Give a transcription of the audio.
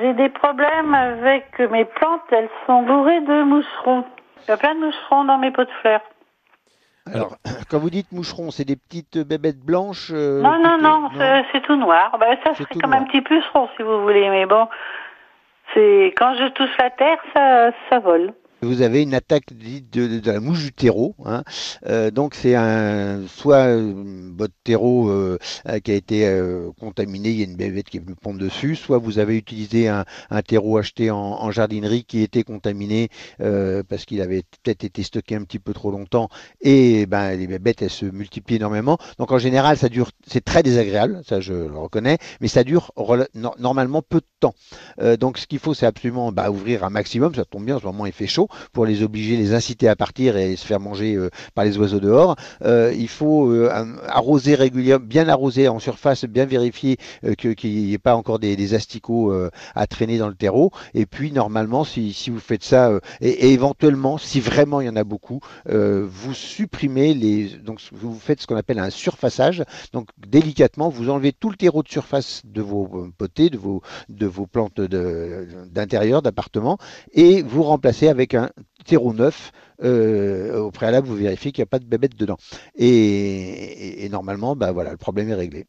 J'ai des problèmes avec mes plantes, elles sont bourrées de moucherons. Il y a plein de moucherons dans mes pots de fleurs. Alors, quand vous dites moucherons, c'est des petites bébêtes blanches euh, non, non, toutes- non, c'est- tout noir. Ben, ça serait comme noir. un petit puceron, si vous voulez, mais bon, c'est quand je touche la terre, ça, ça vole. Vous avez une attaque dite de, la mouche du terreau. hein. Euh, donc c'est un soit votre terreau euh, euh, qui a été contaminé, il y a une bébête qui est venue pondre dessus, soit vous avez utilisé un, terreau acheté en, jardinerie qui était contaminé parce qu'il avait peut-être été stocké un petit peu trop longtemps et ben les bébêtes elles se multiplient énormément. Donc en général ça dure, c'est très désagréable, ça je le reconnais, mais ça dure normalement peu de temps. Donc ce qu'il faut c'est absolument bah, ouvrir un maximum, ça tombe bien en ce moment il fait chaud pour les obliger, les inciter à partir et se faire manger euh, par les oiseaux dehors. Euh, il faut euh, arroser régulièrement, bien arroser en surface, bien vérifier qu'il n'y ait pas encore des, asticots à traîner dans le terreau. Et puis normalement, si, vous faites ça, et, éventuellement, si vraiment il y en a beaucoup, vous supprimez les, donc vous faites ce qu'on appelle un surfaçage. Donc délicatement, vous enlevez tout le terreau de surface de vos potées, de vos, de vos plantes d'intérieur, d'appartement, et vous remplacez un terreau neuf. Euh, au préalable, vous vérifiez qu'il n'y a pas de bébête dedans. Et normalement, bah voilà, le problème est réglé.